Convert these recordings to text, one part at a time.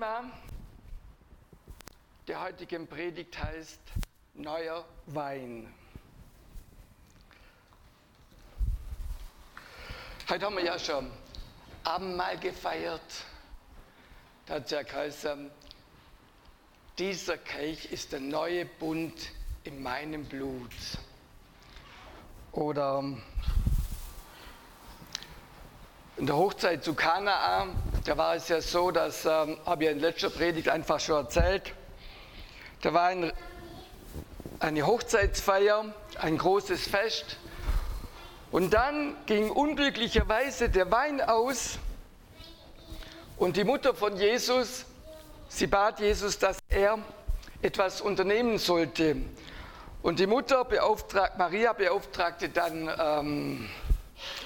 Thema der heutigen Predigt heißt Neuer Wein. Heute haben wir ja schon Abendmahl gefeiert. Da hat ja geheißen, dieser Kelch ist der neue Bund in meinem Blut. Oder in der Hochzeit zu Kanaa, da war es ja so, das ähm, habe ich in letzter Predigt einfach schon erzählt. Da war ein, eine Hochzeitsfeier, ein großes Fest. Und dann ging unglücklicherweise der Wein aus und die Mutter von Jesus, sie bat Jesus, dass er etwas unternehmen sollte. Und die Mutter beauftragt, Maria beauftragte dann ähm,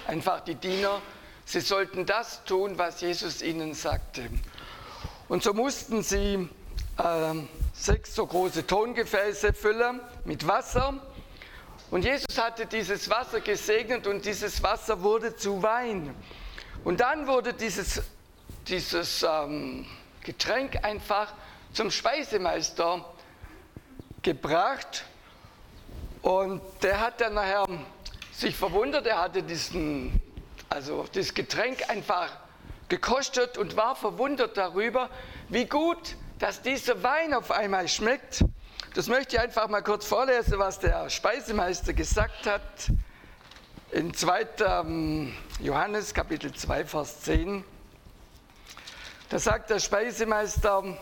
einfach die Diener, Sie sollten das tun, was Jesus ihnen sagte. Und so mussten sie äh, sechs so große Tongefäße füllen mit Wasser. Und Jesus hatte dieses Wasser gesegnet und dieses Wasser wurde zu Wein. Und dann wurde dieses, dieses ähm, Getränk einfach zum Speisemeister gebracht. Und der hat dann nachher sich verwundert, er hatte diesen also das Getränk einfach gekostet und war verwundert darüber, wie gut, dass dieser Wein auf einmal schmeckt. Das möchte ich einfach mal kurz vorlesen, was der Speisemeister gesagt hat. In 2. Ähm, Johannes Kapitel 2, Vers 10. Da sagt der Speisemeister,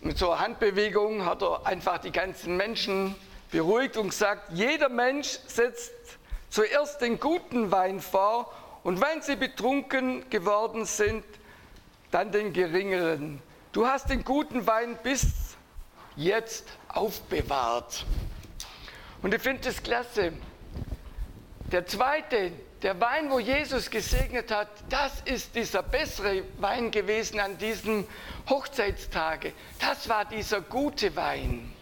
mit so einer Handbewegung hat er einfach die ganzen Menschen beruhigt und gesagt, jeder Mensch setzt zuerst den guten Wein vor und wenn sie betrunken geworden sind, dann den geringeren. Du hast den guten Wein bis jetzt aufbewahrt. Und ich finde das klasse. Der zweite, der Wein, wo Jesus gesegnet hat, das ist dieser bessere Wein gewesen an diesen Hochzeitstage. Das war dieser gute Wein.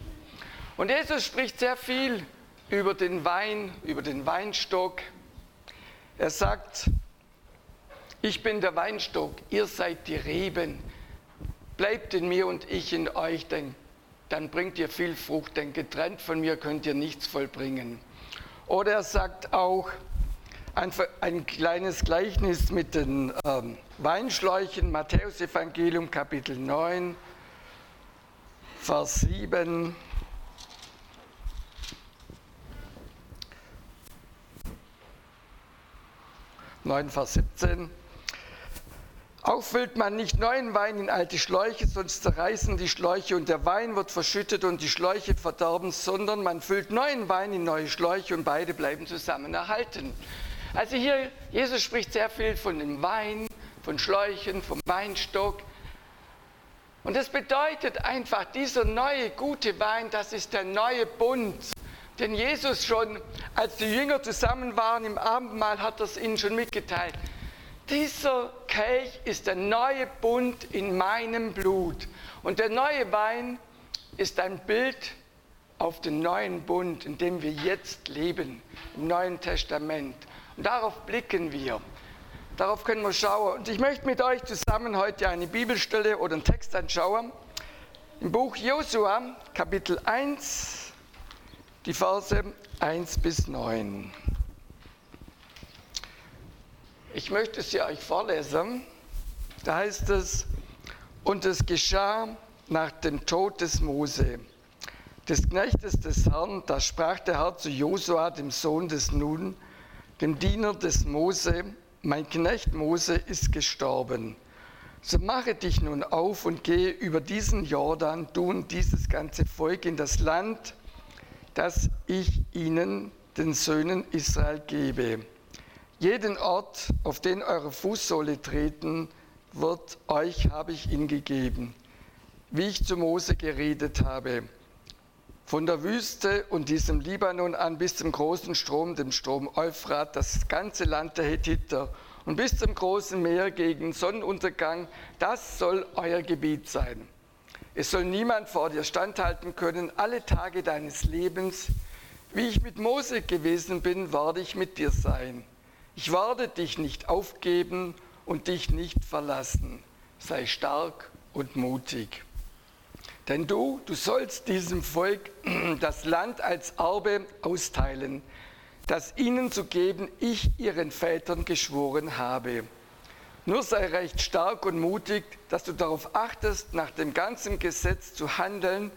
Und Jesus spricht sehr viel über den Wein, über den Weinstock. Er sagt, ich bin der Weinstock, ihr seid die Reben. Bleibt in mir und ich in euch, denn dann bringt ihr viel Frucht, denn getrennt von mir könnt ihr nichts vollbringen. Oder er sagt auch ein, ein kleines Gleichnis mit den ähm, Weinschläuchen, Matthäus Evangelium Kapitel 9, Vers 7. 9, Vers 17. Auch füllt man nicht neuen Wein in alte Schläuche, sonst zerreißen die Schläuche und der Wein wird verschüttet und die Schläuche verderben, sondern man füllt neuen Wein in neue Schläuche und beide bleiben zusammen erhalten. Also hier, Jesus spricht sehr viel von dem Wein, von Schläuchen, vom Weinstock. Und das bedeutet einfach, dieser neue gute Wein, das ist der neue Bund. Denn Jesus schon, als die Jünger zusammen waren im Abendmahl, hat er es ihnen schon mitgeteilt. Dieser Kelch ist der neue Bund in meinem Blut. Und der neue Wein ist ein Bild auf den neuen Bund, in dem wir jetzt leben, im Neuen Testament. Und darauf blicken wir. Darauf können wir schauen. Und ich möchte mit euch zusammen heute eine Bibelstelle oder einen Text anschauen. Im Buch Josua, Kapitel 1, die Verse 1 bis 9. Ich möchte sie euch vorlesen. Da heißt es, und es geschah nach dem Tod des Mose, des Knechtes des Herrn, da sprach der Herr zu Josua, dem Sohn des Nun, dem Diener des Mose, mein Knecht Mose ist gestorben. So mache dich nun auf und gehe über diesen Jordan, du und dieses ganze Volk in das Land, das ich ihnen, den Söhnen Israel, gebe. Jeden Ort, auf den eure Fußsohle treten wird, euch habe ich ihn gegeben, wie ich zu Mose geredet habe. Von der Wüste und diesem Libanon an bis zum großen Strom, dem Strom Euphrat, das ganze Land der Hethiter und bis zum großen Meer gegen Sonnenuntergang, das soll euer Gebiet sein. Es soll niemand vor dir standhalten können, alle Tage deines Lebens. Wie ich mit Mose gewesen bin, werde ich mit dir sein. Ich werde dich nicht aufgeben und dich nicht verlassen. sei stark und mutig. Denn du, du sollst diesem Volk das Land als Erbe austeilen, das ihnen zu geben ich ihren Vätern geschworen habe. Nur sei recht stark und mutig, dass du darauf achtest, nach dem ganzen Gesetz zu handeln,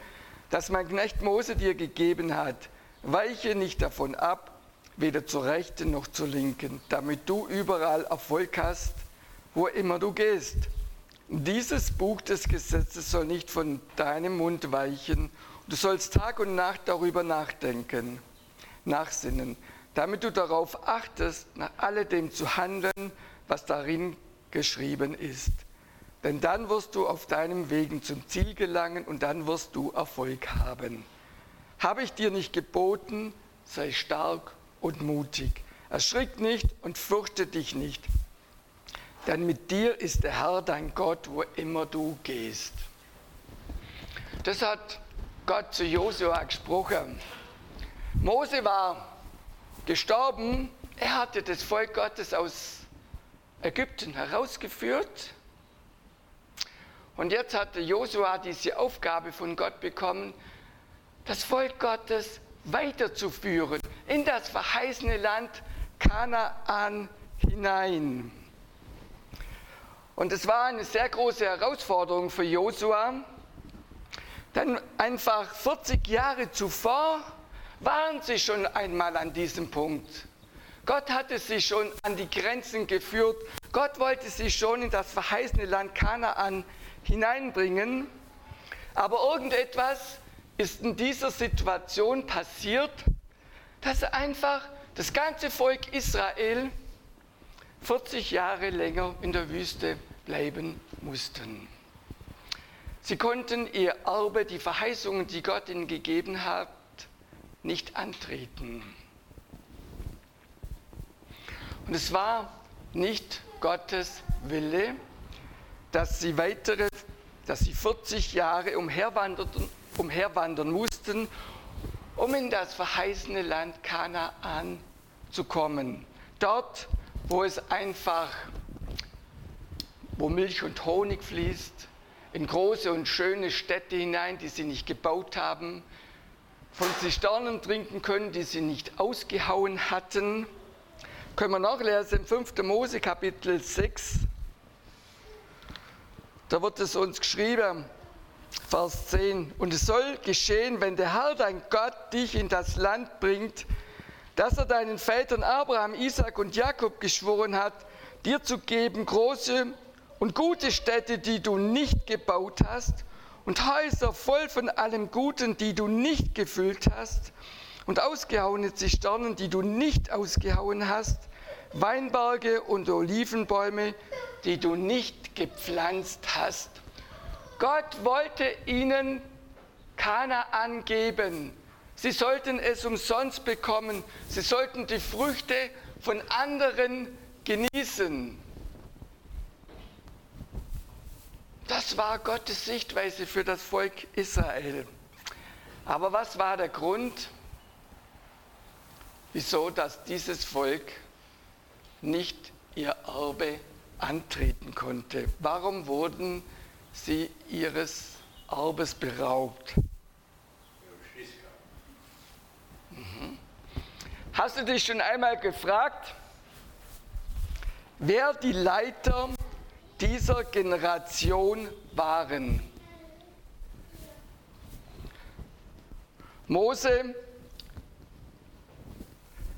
das mein Knecht Mose dir gegeben hat. Weiche nicht davon ab, weder zur rechten noch zur linken, damit du überall Erfolg hast, wo immer du gehst. Dieses Buch des Gesetzes soll nicht von deinem Mund weichen. Du sollst Tag und Nacht darüber nachdenken, nachsinnen, damit du darauf achtest, nach alledem zu handeln, was darin geschrieben ist. Denn dann wirst du auf deinem Wegen zum Ziel gelangen und dann wirst du Erfolg haben. Habe ich dir nicht geboten, sei stark und mutig. Erschrick nicht und fürchte dich nicht denn mit dir ist der Herr dein Gott, wo immer du gehst. Das hat Gott zu Josua gesprochen. Mose war gestorben, er hatte das Volk Gottes aus Ägypten herausgeführt. Und jetzt hatte Josua diese Aufgabe von Gott bekommen, das Volk Gottes weiterzuführen in das verheißene Land Kanaan hinein. Und es war eine sehr große Herausforderung für Josua, denn einfach 40 Jahre zuvor waren sie schon einmal an diesem Punkt. Gott hatte sie schon an die Grenzen geführt. Gott wollte sie schon in das verheißene Land Kanaan hineinbringen. Aber irgendetwas ist in dieser Situation passiert, dass einfach das ganze Volk Israel 40 Jahre länger in der Wüste bleiben mussten. Sie konnten ihr Erbe, die Verheißungen, die Gott ihnen gegeben hat, nicht antreten. Und es war nicht Gottes Wille, dass sie weitere, dass sie 40 Jahre umherwanderten, umherwandern mussten, um in das verheißene Land Kanaan zu kommen. Dort wo es einfach, wo Milch und Honig fließt, in große und schöne Städte hinein, die sie nicht gebaut haben, von Zisternen trinken können, die sie nicht ausgehauen hatten. Können wir nachlesen im 5. Mose Kapitel 6. Da wird es uns geschrieben, Vers 10. Und es soll geschehen, wenn der Herr dein Gott dich in das Land bringt, dass er deinen Vätern Abraham, Isaac und Jakob geschworen hat, dir zu geben große und gute Städte, die du nicht gebaut hast, und Häuser voll von allem Guten, die du nicht gefüllt hast, und ausgehauene Zisternen, die du nicht ausgehauen hast, Weinberge und Olivenbäume, die du nicht gepflanzt hast. Gott wollte ihnen Kanaan geben, Sie sollten es umsonst bekommen. Sie sollten die Früchte von anderen genießen. Das war Gottes Sichtweise für das Volk Israel. Aber was war der Grund, wieso dass dieses Volk nicht ihr Erbe antreten konnte? Warum wurden sie ihres Erbes beraubt? Hast du dich schon einmal gefragt, wer die Leiter dieser Generation waren? Mose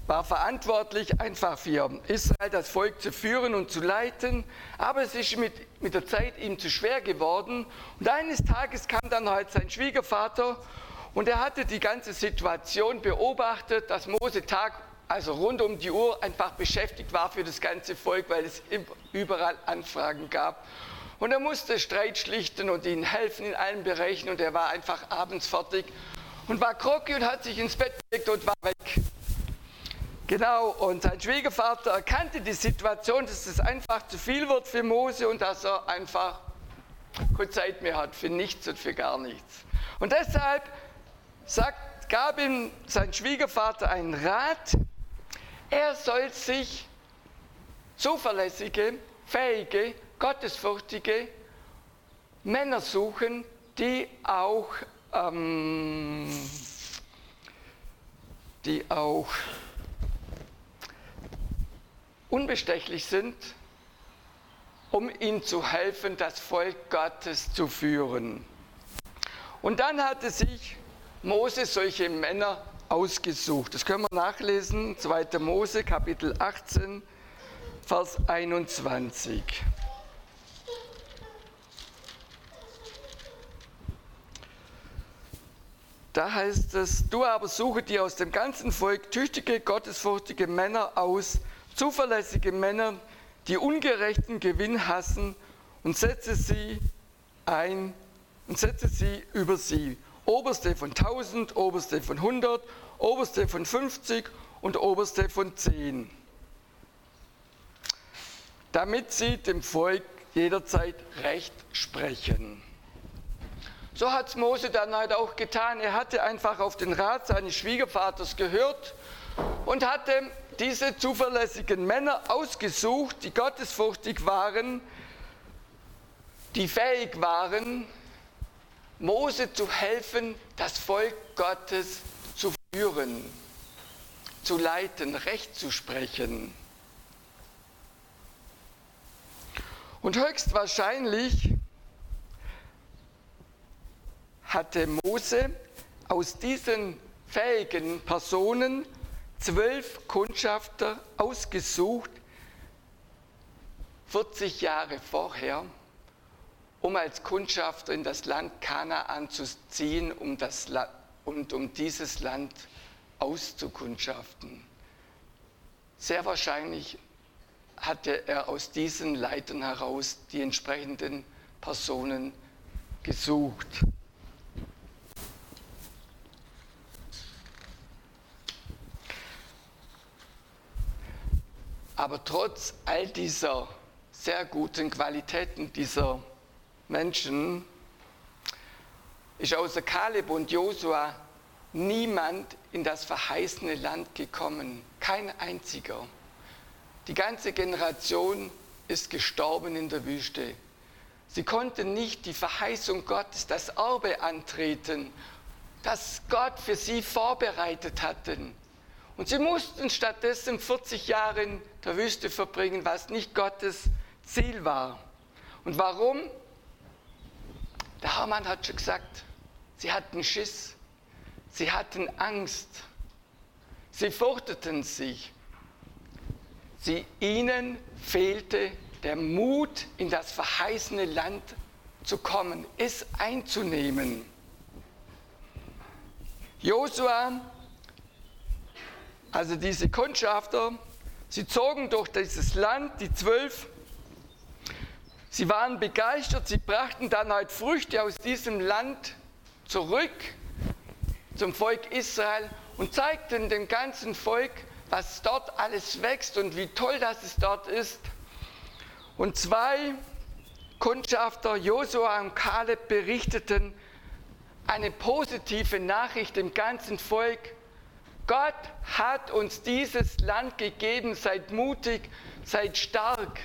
war verantwortlich, einfach für Israel das Volk zu führen und zu leiten, aber es ist mit, mit der Zeit ihm zu schwer geworden. Und eines Tages kam dann halt sein Schwiegervater und er hatte die ganze Situation beobachtet, dass Mose Tag, also rund um die Uhr einfach beschäftigt war für das ganze Volk, weil es überall Anfragen gab. Und er musste Streit schlichten und ihnen helfen in allen Bereichen und er war einfach abends fertig und war groggy und hat sich ins Bett gelegt und war weg. Genau, und sein Schwiegervater erkannte die Situation, dass es einfach zu viel wird für Mose und dass er einfach keine Zeit mehr hat für nichts und für gar nichts. Und deshalb sagt, gab ihm sein Schwiegervater einen Rat, er soll sich zuverlässige, fähige, gottesfürchtige Männer suchen, die auch, ähm, die auch unbestechlich sind, um ihnen zu helfen, das Volk Gottes zu führen. Und dann hatte sich Mose solche Männer ausgesucht. Das können wir nachlesen, 2. Mose Kapitel 18, Vers 21. Da heißt es, du aber suche dir aus dem ganzen Volk tüchtige, gottesfurchtige Männer aus, zuverlässige Männer, die ungerechten Gewinn hassen und setze sie ein und setze sie über sie. Oberste von 1000, Oberste von 100, Oberste von 50 und Oberste von 10. Damit sie dem Volk jederzeit Recht sprechen. So hat es Mose dann halt auch getan. Er hatte einfach auf den Rat seines Schwiegervaters gehört und hatte diese zuverlässigen Männer ausgesucht, die gottesfurchtig waren, die fähig waren, Mose zu helfen, das Volk Gottes zu führen, zu leiten, Recht zu sprechen. Und höchstwahrscheinlich hatte Mose aus diesen fähigen Personen zwölf Kundschafter ausgesucht, 40 Jahre vorher, um als Kundschafter in das Land Kanaan zu ziehen um das, und um dieses Land auszukundschaften. Sehr wahrscheinlich hatte er aus diesen Leitern heraus die entsprechenden Personen gesucht. Aber trotz all dieser sehr guten Qualitäten dieser Menschen ist außer Kaleb und Josua niemand in das verheißene Land gekommen. Kein einziger. Die ganze Generation ist gestorben in der Wüste. Sie konnten nicht die Verheißung Gottes, das Erbe antreten, das Gott für sie vorbereitet hatten. Und sie mussten stattdessen 40 Jahre der Wüste verbringen, was nicht Gottes Ziel war. Und warum? Der Hamann hat schon gesagt, sie hatten Schiss, sie hatten Angst, sie fürchteten sich. Sie, ihnen fehlte der Mut, in das verheißene Land zu kommen, es einzunehmen. Josua also diese Kundschafter, sie zogen durch dieses Land, die zwölf. Sie waren begeistert, sie brachten dann halt Früchte aus diesem Land zurück zum Volk Israel und zeigten dem ganzen Volk, was dort alles wächst und wie toll das es dort ist. Und zwei Kundschafter, Josua und Kaleb, berichteten eine positive Nachricht dem ganzen Volk. Gott hat uns dieses Land gegeben, seid mutig, seid stark.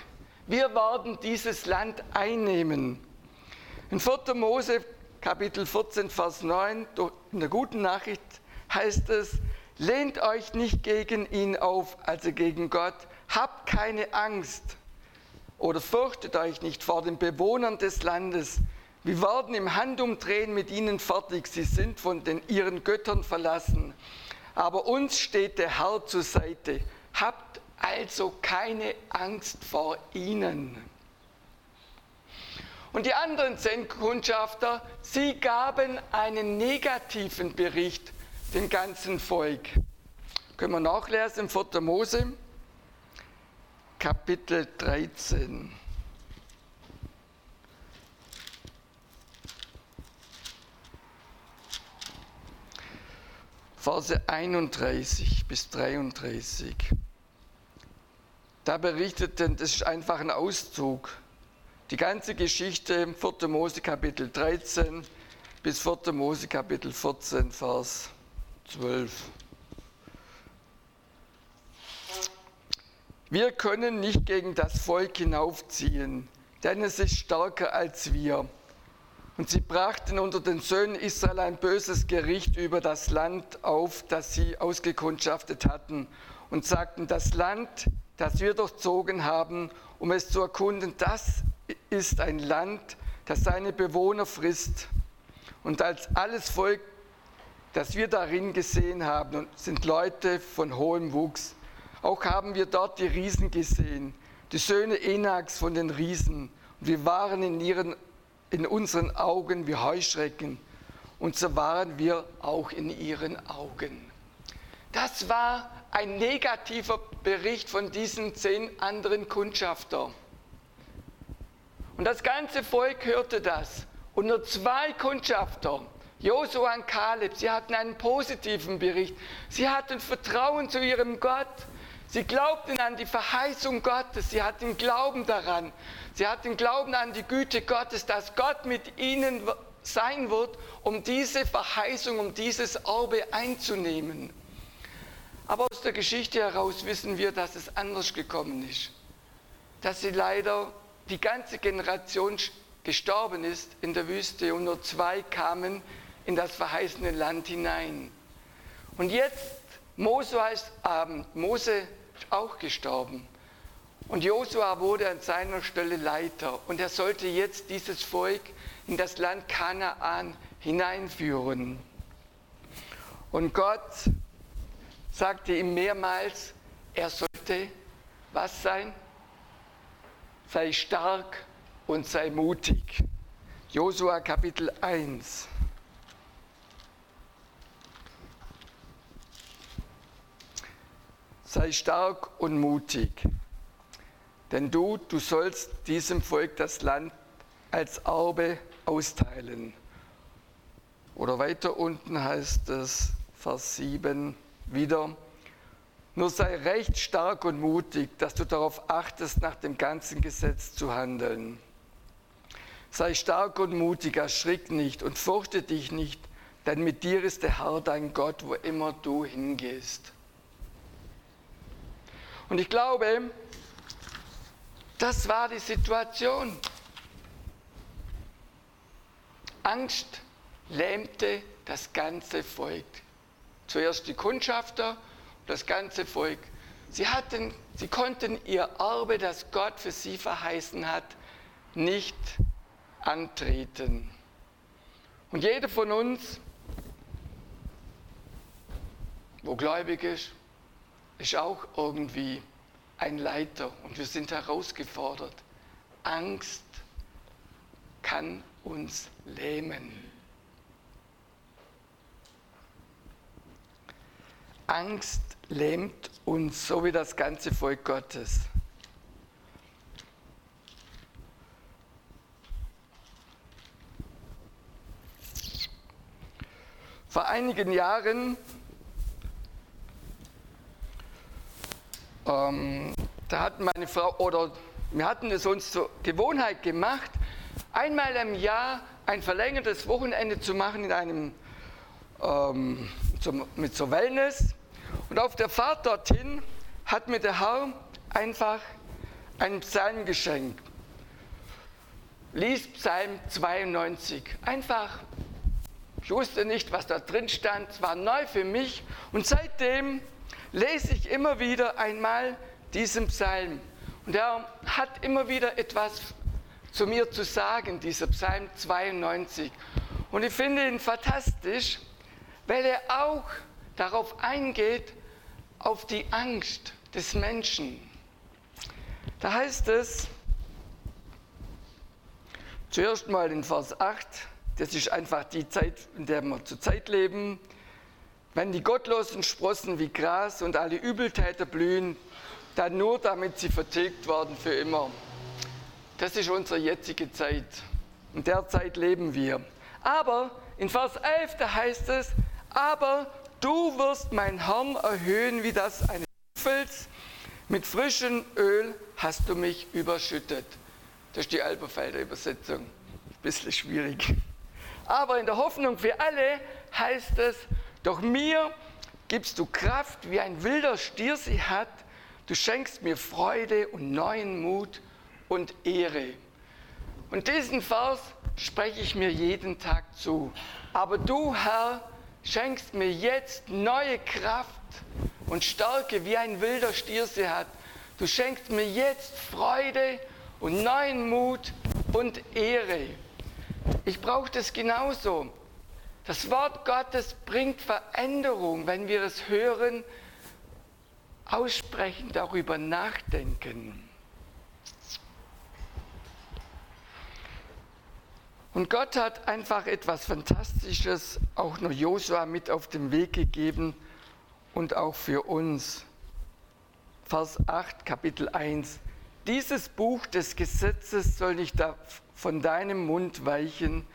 Wir werden dieses Land einnehmen. In 4. Mose Kapitel 14, Vers 9, in der guten Nachricht heißt es, lehnt euch nicht gegen ihn auf, also gegen Gott, habt keine Angst oder fürchtet euch nicht vor den Bewohnern des Landes. Wir werden im Handumdrehen mit ihnen fertig, sie sind von den, ihren Göttern verlassen aber uns steht der Herr zur Seite. Habt also keine Angst vor ihnen. Und die anderen zehn Kundschafter, sie gaben einen negativen Bericht dem ganzen Volk. Können wir nachlesen im 4. Mose, Kapitel 13. Verse 31 bis 33. Da berichteten, das ist einfach ein Auszug, die ganze Geschichte 4. Mose Kapitel 13 bis 4. Mose Kapitel 14, Vers 12. Wir können nicht gegen das Volk hinaufziehen, denn es ist stärker als wir. Und sie brachten unter den Söhnen Israel ein böses Gericht über das Land auf, das sie ausgekundschaftet hatten, und sagten, das Land, das wir durchzogen haben, um es zu erkunden, das ist ein Land, das seine Bewohner frisst. Und als alles Volk, das wir darin gesehen haben, sind Leute von hohem Wuchs. Auch haben wir dort die Riesen gesehen, die Söhne Enaks von den Riesen. Und wir waren in, ihren, in unseren Augen wie Heuschrecken. Und so waren wir auch in ihren Augen. Das war ein negativer Bericht von diesen zehn anderen Kundschaftern. Und das ganze Volk hörte das. Und nur zwei Kundschafter, Josua und Kaleb, sie hatten einen positiven Bericht. Sie hatten Vertrauen zu ihrem Gott. Sie glaubten an die Verheißung Gottes. Sie hatten Glauben daran. Sie hatten Glauben an die Güte Gottes, dass Gott mit ihnen sein wird, um diese Verheißung, um dieses Erbe einzunehmen. Aber aus der Geschichte heraus wissen wir, dass es anders gekommen ist. Dass sie leider die ganze Generation gestorben ist in der Wüste und nur zwei kamen in das verheißene Land hinein. Und jetzt, Mose ist, äh, Mose auch gestorben. Und Josua wurde an seiner Stelle Leiter und er sollte jetzt dieses Volk in das Land Kanaan hineinführen. Und Gott sagte ihm mehrmals, er sollte was sein? sei stark und sei mutig. Josua Kapitel 1. Sei stark und mutig, denn du, du sollst diesem Volk das Land als Erbe austeilen. Oder weiter unten heißt es, Vers 7 wieder, nur sei recht stark und mutig, dass du darauf achtest, nach dem ganzen Gesetz zu handeln. Sei stark und mutig, erschrick nicht und fürchte dich nicht, denn mit dir ist der Herr dein Gott, wo immer du hingehst. Und ich glaube, das war die Situation. Angst lähmte das ganze Volk. Zuerst die Kundschafter das ganze Volk. Sie, hatten, sie konnten ihr Erbe, das Gott für sie verheißen hat, nicht antreten. Und jeder von uns, wo gläubig ist, ist auch irgendwie ein Leiter und wir sind herausgefordert. Angst kann uns lähmen. Angst lähmt uns, so wie das ganze Volk Gottes. Vor einigen Jahren, ähm, da hat meine Frau, oder wir hatten es uns zur Gewohnheit gemacht, einmal im Jahr ein verlängertes Wochenende zu machen in einem, ähm, zum, mit so Wellness. Und auf der Fahrt dorthin hat mir der Herr einfach einen Psalm geschenkt. Lies Psalm 92. Einfach, ich wusste nicht, was da drin stand, es war neu für mich. Und seitdem lese ich immer wieder einmal diesen Psalm. Und er hat immer wieder etwas zu mir zu sagen, dieser Psalm 92. Und ich finde ihn fantastisch, weil er auch darauf eingeht, auf die Angst des Menschen. Da heißt es, zuerst mal in Vers 8, das ist einfach die Zeit, in der wir zurzeit leben, wenn die Gottlosen sprossen wie Gras und alle Übeltäter blühen, dann nur damit sie vertilgt werden für immer. Das ist unsere jetzige Zeit. In der Zeit leben wir. Aber in Vers 11, da heißt es, aber Du wirst mein Herrn erhöhen wie das eines Teufels. Mit frischem Öl hast du mich überschüttet. Das ist die Elberfelder Übersetzung. Ein bisschen schwierig. Aber in der Hoffnung für alle heißt es, doch mir gibst du Kraft, wie ein wilder Stier sie hat. Du schenkst mir Freude und neuen Mut und Ehre. Und diesen Vers spreche ich mir jeden Tag zu. Aber du, Herr, schenkst mir jetzt neue Kraft und Stärke, wie ein wilder Stier sie hat. Du schenkst mir jetzt Freude und neuen Mut und Ehre. Ich brauche das genauso. Das Wort Gottes bringt Veränderung, wenn wir es hören, aussprechen, darüber nachdenken. Und Gott hat einfach etwas Fantastisches auch nur Josua mit auf den Weg gegeben und auch für uns. Vers 8, Kapitel 1. Dieses Buch des Gesetzes soll nicht von deinem Mund weichen.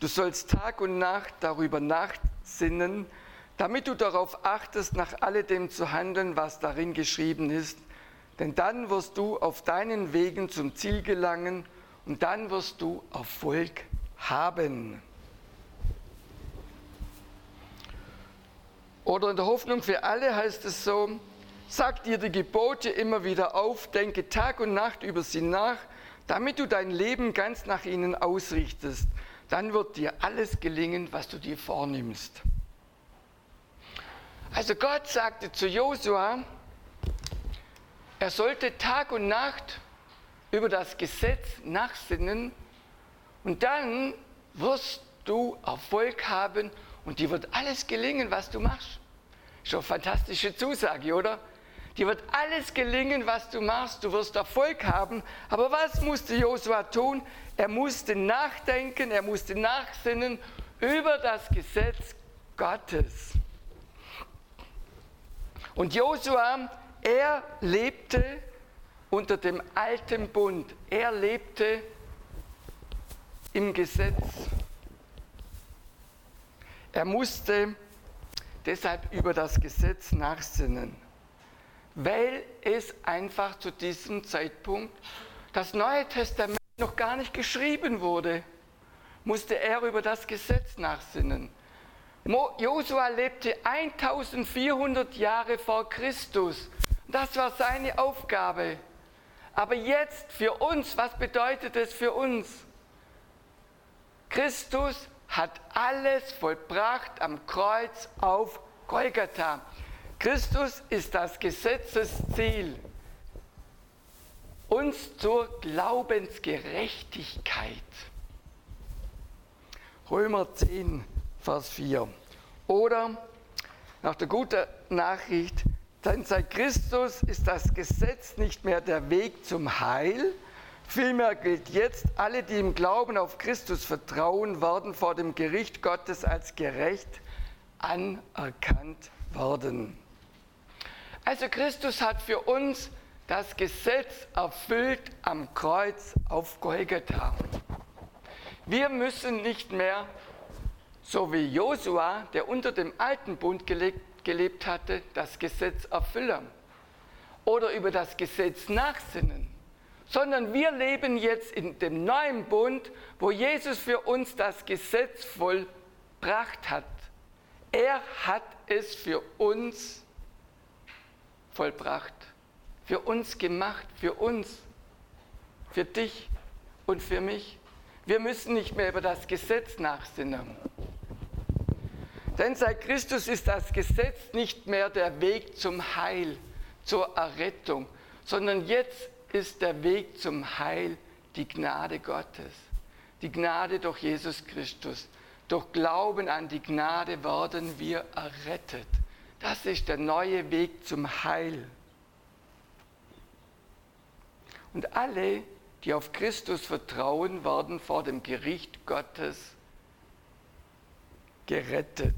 Du sollst Tag und Nacht darüber nachsinnen, damit du darauf achtest, nach alledem zu handeln, was darin geschrieben ist. Denn dann wirst du auf deinen Wegen zum Ziel gelangen und dann wirst du Erfolg haben. Oder in der Hoffnung für alle heißt es so, sag dir die Gebote immer wieder auf, denke Tag und Nacht über sie nach, damit du dein Leben ganz nach ihnen ausrichtest. Dann wird dir alles gelingen, was du dir vornimmst. Also Gott sagte zu Josua, er sollte Tag und Nacht über das Gesetz nachsinnen und dann wirst du Erfolg haben und dir wird alles gelingen, was du machst. Schon fantastische Zusage, oder? Dir wird alles gelingen, was du machst. Du wirst Erfolg haben. Aber was musste Josua tun? Er musste nachdenken, er musste nachsinnen über das Gesetz Gottes. Und Josua, er lebte unter dem alten Bund. Er lebte im Gesetz. Er musste deshalb über das Gesetz nachsinnen, weil es einfach zu diesem Zeitpunkt das Neue Testament noch gar nicht geschrieben wurde, musste er über das Gesetz nachsinnen. Josua lebte 1400 Jahre vor Christus. Das war seine Aufgabe. Aber jetzt für uns, was bedeutet es für uns? Christus hat alles vollbracht am Kreuz auf Golgatha. Christus ist das Gesetzesziel, uns zur Glaubensgerechtigkeit. Römer 10, Vers 4. Oder nach der guten Nachricht, denn seit Christus ist das Gesetz nicht mehr der Weg zum Heil, Vielmehr gilt jetzt, alle, die im Glauben auf Christus vertrauen, werden vor dem Gericht Gottes als gerecht anerkannt werden. Also Christus hat für uns das Gesetz erfüllt am Kreuz auf Golgatha. Wir müssen nicht mehr, so wie Josua, der unter dem alten Bund gelebt, gelebt hatte, das Gesetz erfüllen oder über das Gesetz nachsinnen sondern wir leben jetzt in dem neuen Bund, wo Jesus für uns das Gesetz vollbracht hat. Er hat es für uns vollbracht, für uns gemacht, für uns, für dich und für mich. Wir müssen nicht mehr über das Gesetz nachsinnen. Denn seit Christus ist das Gesetz nicht mehr der Weg zum Heil, zur Errettung, sondern jetzt ist der Weg zum Heil die Gnade Gottes. Die Gnade durch Jesus Christus. Durch Glauben an die Gnade werden wir errettet. Das ist der neue Weg zum Heil. Und alle, die auf Christus vertrauen, werden vor dem Gericht Gottes gerettet,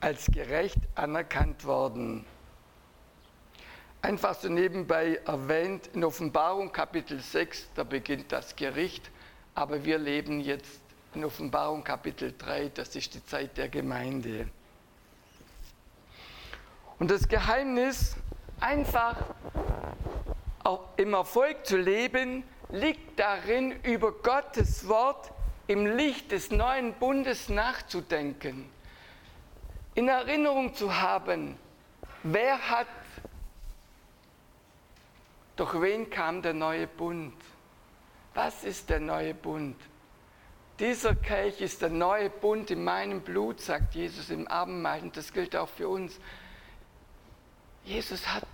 als gerecht anerkannt worden. Einfach so nebenbei erwähnt, in Offenbarung Kapitel 6, da beginnt das Gericht, aber wir leben jetzt in Offenbarung Kapitel 3, das ist die Zeit der Gemeinde. Und das Geheimnis, einfach auch im Erfolg zu leben, liegt darin, über Gottes Wort im Licht des neuen Bundes nachzudenken, in Erinnerung zu haben, wer hat durch wen kam der neue Bund? Was ist der neue Bund? dieser Kelch ist der neue Bund in meinem Blut, sagt Jesus im Abendmahl. Und das gilt auch für uns. Jesus hat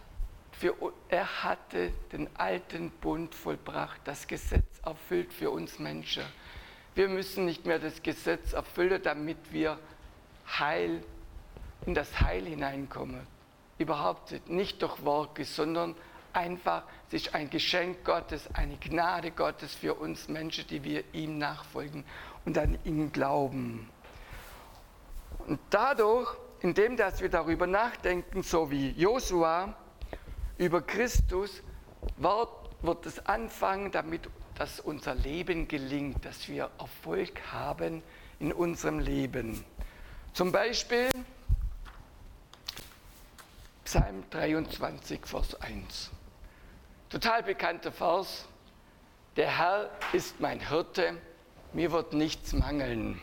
für, er hatte den alten Bund vollbracht, das Gesetz erfüllt für uns Menschen. Wir müssen nicht mehr das Gesetz erfüllen, damit wir Heil in das Heil hineinkommen. Überhaupt nicht, durch Worte, sondern einfach, es ist ein Geschenk Gottes, eine Gnade Gottes für uns Menschen, die wir ihm nachfolgen und an ihn glauben. Und dadurch, indem dass wir darüber nachdenken, so wie Josua, über Christus wird, es anfangen, damit dass unser Leben gelingt, dass wir Erfolg haben in unserem Leben. Zum Beispiel Psalm 23, Vers 1. Total bekannter Vers. Der Herr ist mein Hirte, mir wird nichts mangeln.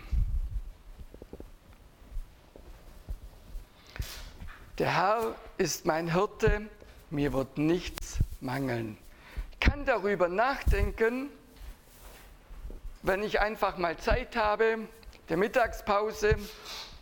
Der Herr ist mein Hirte, mir wird nichts mangeln. Ich kann darüber nachdenken, wenn ich einfach mal Zeit habe, der Mittagspause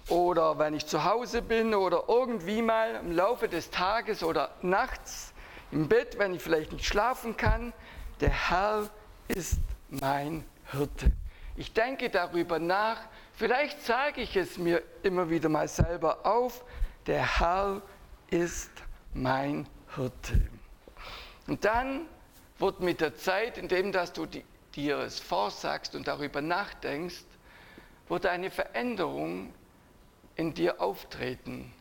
oder wenn ich zu Hause bin oder irgendwie mal im Laufe des Tages oder nachts im Bett, wenn ich vielleicht nicht schlafen kann, der Herr ist mein Hirte. Ich denke darüber nach, vielleicht sage ich es mir immer wieder mal selber auf, der Herr ist mein Hirte. Und dann wird mit der Zeit, indem dass du dir es vorsagst und darüber nachdenkst, wird eine Veränderung in dir auftreten.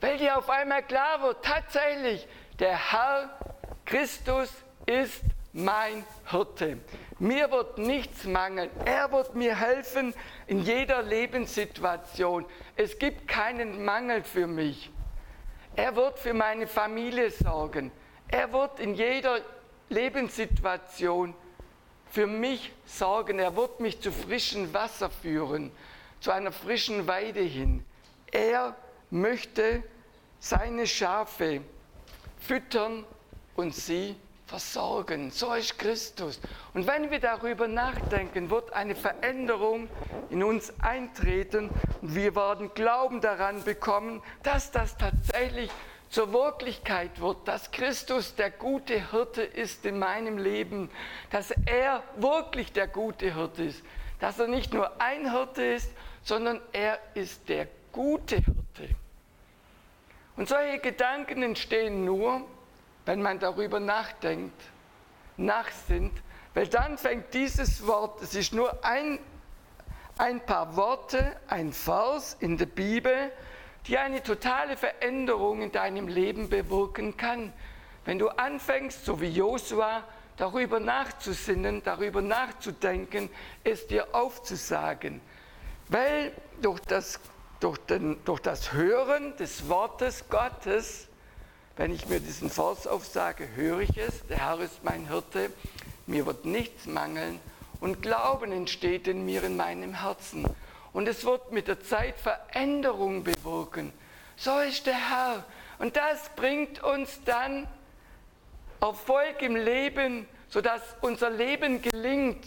Weil dir auf einmal klar wird, tatsächlich, der Herr Christus ist mein Hirte. Mir wird nichts mangeln. Er wird mir helfen in jeder Lebenssituation. Es gibt keinen Mangel für mich. Er wird für meine Familie sorgen. Er wird in jeder Lebenssituation für mich sorgen. Er wird mich zu frischem Wasser führen, zu einer frischen Weide hin. Er möchte seine Schafe füttern und sie versorgen. So ist Christus. Und wenn wir darüber nachdenken, wird eine Veränderung in uns eintreten und wir werden Glauben daran bekommen, dass das tatsächlich zur Wirklichkeit wird, dass Christus der gute Hirte ist in meinem Leben, dass er wirklich der gute Hirte ist, dass er nicht nur ein Hirte ist, sondern er ist der gute Hirte. Und solche Gedanken entstehen nur, wenn man darüber nachdenkt, nachsinnt, weil dann fängt dieses Wort, es ist nur ein, ein paar Worte, ein Vers in der Bibel, die eine totale Veränderung in deinem Leben bewirken kann. Wenn du anfängst, so wie Josua, darüber nachzusinnen, darüber nachzudenken, es dir aufzusagen. Weil durch das, durch, den, durch das Hören des Wortes Gottes wenn ich mir diesen Vers aufsage, höre ich es, der Herr ist mein Hirte, mir wird nichts mangeln und Glauben entsteht in mir, in meinem Herzen. Und es wird mit der Zeit Veränderung bewirken. So ist der Herr. Und das bringt uns dann Erfolg im Leben, sodass unser Leben gelingt,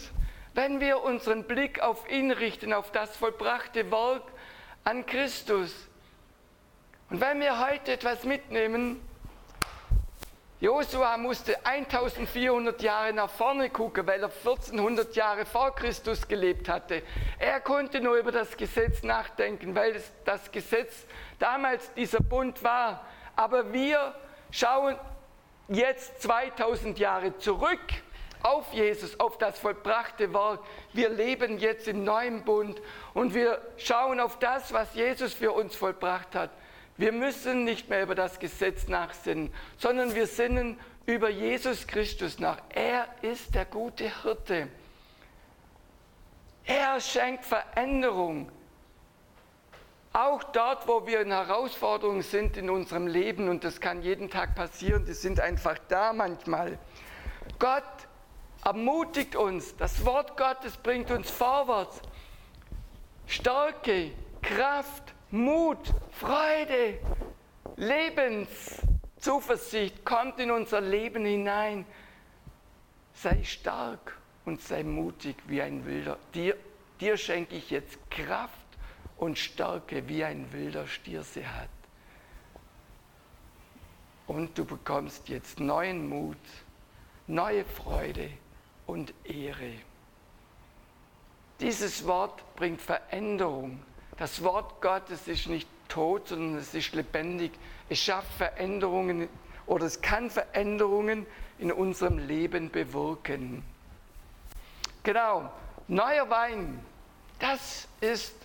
wenn wir unseren Blick auf ihn richten, auf das vollbrachte Werk an Christus. Und wenn wir heute etwas mitnehmen, Josua musste 1400 Jahre nach vorne gucken, weil er 1400 Jahre vor Christus gelebt hatte. Er konnte nur über das Gesetz nachdenken, weil das Gesetz damals dieser Bund war. Aber wir schauen jetzt 2000 Jahre zurück auf Jesus, auf das vollbrachte Wort. Wir leben jetzt im neuen Bund und wir schauen auf das, was Jesus für uns vollbracht hat. Wir müssen nicht mehr über das Gesetz nachsinnen, sondern wir sinnen über Jesus Christus nach. Er ist der gute Hirte. Er schenkt Veränderung. Auch dort, wo wir in Herausforderungen sind in unserem Leben, und das kann jeden Tag passieren, die sind einfach da manchmal. Gott ermutigt uns, das Wort Gottes bringt uns vorwärts. Stärke, Kraft, Mut, Freude, Lebenszuversicht kommt in unser Leben hinein. Sei stark und sei mutig wie ein Wilder. Dir dir schenke ich jetzt Kraft und Stärke, wie ein wilder Stier sie hat. Und du bekommst jetzt neuen Mut, neue Freude und Ehre. Dieses Wort bringt Veränderung. Das Wort Gottes ist nicht tot, sondern es ist lebendig. Es schafft Veränderungen oder es kann Veränderungen in unserem Leben bewirken. Genau, neuer Wein, das ist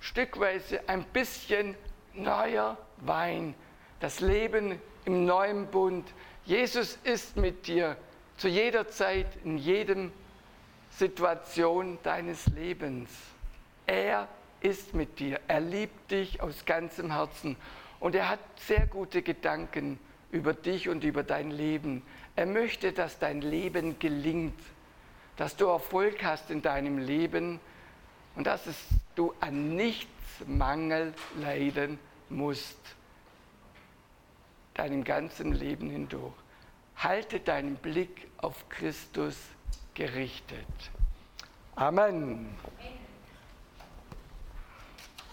stückweise ein bisschen neuer Wein. Das Leben im neuen Bund. Jesus ist mit dir zu jeder Zeit, in jedem Situation deines Lebens. Er ist mit dir. Er liebt dich aus ganzem Herzen. Und er hat sehr gute Gedanken über dich und über dein Leben. Er möchte, dass dein Leben gelingt, dass du Erfolg hast in deinem Leben und dass es, du an nichts Mangel leiden musst, deinem ganzen Leben hindurch. Halte deinen Blick auf Christus gerichtet. Amen. Amen.